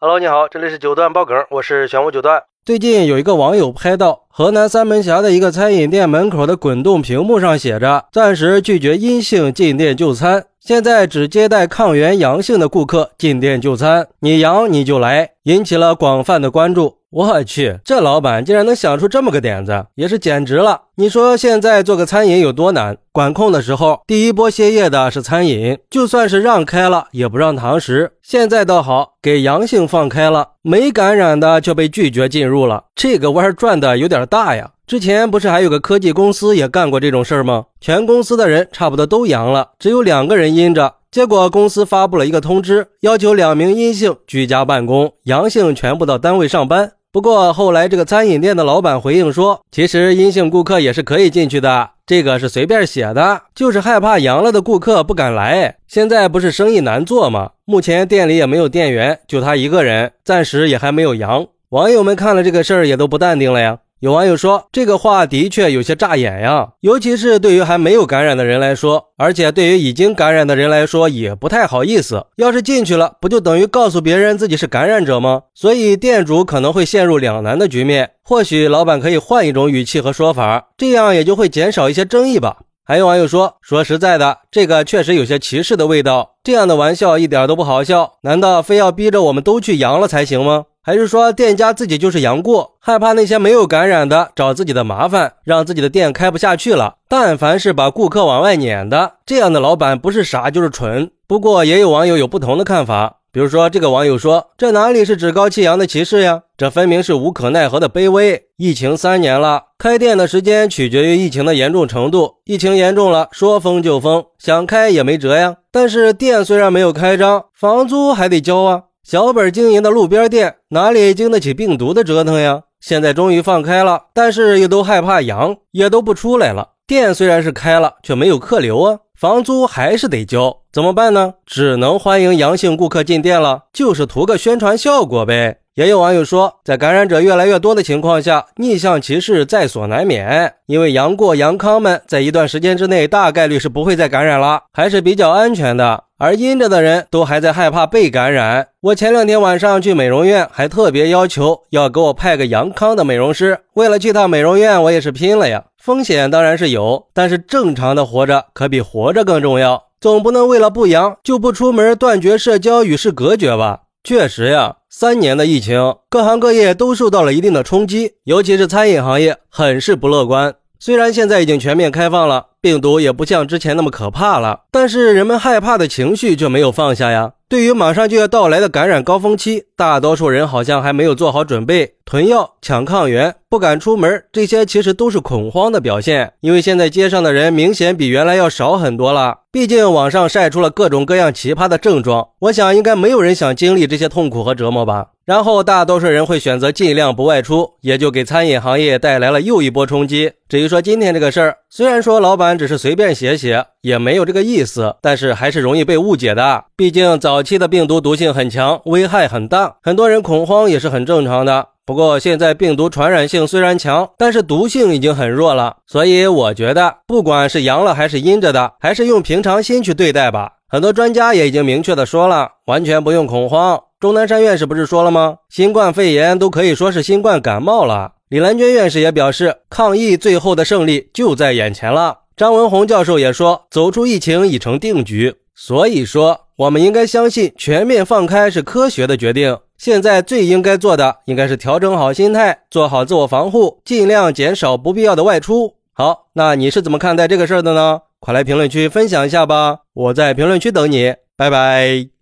Hello，你好，这里是九段爆梗，我是玄武九段。最近有一个网友拍到河南三门峡的一个餐饮店门口的滚动屏幕上写着“暂时拒绝阴性进店就餐”，现在只接待抗原阳性的顾客进店就餐，你阳你就来，引起了广泛的关注。我去，这老板竟然能想出这么个点子，也是简直了。你说现在做个餐饮有多难？管控的时候，第一波歇业的是餐饮，就算是让开了，也不让堂食。现在倒好，给阳性放开了，没感染的却被拒绝进入了，这个弯转的有点大呀。之前不是还有个科技公司也干过这种事儿吗？全公司的人差不多都阳了，只有两个人阴着。结果公司发布了一个通知，要求两名阴性居家办公，阳性全部到单位上班。不过后来，这个餐饮店的老板回应说，其实阴性顾客也是可以进去的，这个是随便写的，就是害怕阳了的顾客不敢来。现在不是生意难做吗？目前店里也没有店员，就他一个人，暂时也还没有阳。网友们看了这个事儿，也都不淡定了呀。有网友说，这个话的确有些扎眼呀，尤其是对于还没有感染的人来说，而且对于已经感染的人来说也不太好意思。要是进去了，不就等于告诉别人自己是感染者吗？所以店主可能会陷入两难的局面。或许老板可以换一种语气和说法，这样也就会减少一些争议吧。还有网友说，说实在的，这个确实有些歧视的味道。这样的玩笑一点都不好笑，难道非要逼着我们都去阳了才行吗？还是说店家自己就是阳过，害怕那些没有感染的找自己的麻烦，让自己的店开不下去了？但凡是把顾客往外撵的，这样的老板不是傻就是蠢。不过也有网友有不同的看法，比如说这个网友说：“这哪里是趾高气扬的歧视呀？这分明是无可奈何的卑微。疫情三年了，开店的时间取决于疫情的严重程度，疫情严重了，说封就封，想开也没辙呀。但是店虽然没有开张，房租还得交啊。”小本经营的路边店哪里经得起病毒的折腾呀？现在终于放开了，但是又都害怕阳，也都不出来了。店虽然是开了，却没有客流啊，房租还是得交，怎么办呢？只能欢迎阳性顾客进店了，就是图个宣传效果呗。也有网友说，在感染者越来越多的情况下，逆向歧视在所难免。因为阳过阳康们在一段时间之内大概率是不会再感染了，还是比较安全的。而阴着的人都还在害怕被感染。我前两天晚上去美容院，还特别要求要给我派个阳康的美容师。为了去趟美容院，我也是拼了呀。风险当然是有，但是正常的活着可比活着更重要。总不能为了不阳就不出门，断绝社交，与世隔绝吧？确实呀，三年的疫情，各行各业都受到了一定的冲击，尤其是餐饮行业，很是不乐观。虽然现在已经全面开放了，病毒也不像之前那么可怕了，但是人们害怕的情绪却没有放下呀。对于马上就要到来的感染高峰期，大多数人好像还没有做好准备。囤药、抢抗原、不敢出门，这些其实都是恐慌的表现。因为现在街上的人明显比原来要少很多了。毕竟网上晒出了各种各样奇葩的症状，我想应该没有人想经历这些痛苦和折磨吧。然后大多数人会选择尽量不外出，也就给餐饮行业带来了又一波冲击。至于说今天这个事儿，虽然说老板只是随便写写，也没有这个意思，但是还是容易被误解的。毕竟早期的病毒毒性很强，危害很大，很多人恐慌也是很正常的。不过现在病毒传染性虽然强，但是毒性已经很弱了，所以我觉得不管是阳了还是阴着的，还是用平常心去对待吧。很多专家也已经明确的说了，完全不用恐慌。钟南山院士不是说了吗？新冠肺炎都可以说是新冠感冒了。李兰娟院士也表示，抗疫最后的胜利就在眼前了。张文宏教授也说，走出疫情已成定局。所以说，我们应该相信全面放开是科学的决定。现在最应该做的，应该是调整好心态，做好自我防护，尽量减少不必要的外出。好，那你是怎么看待这个事儿的呢？快来评论区分享一下吧，我在评论区等你，拜拜。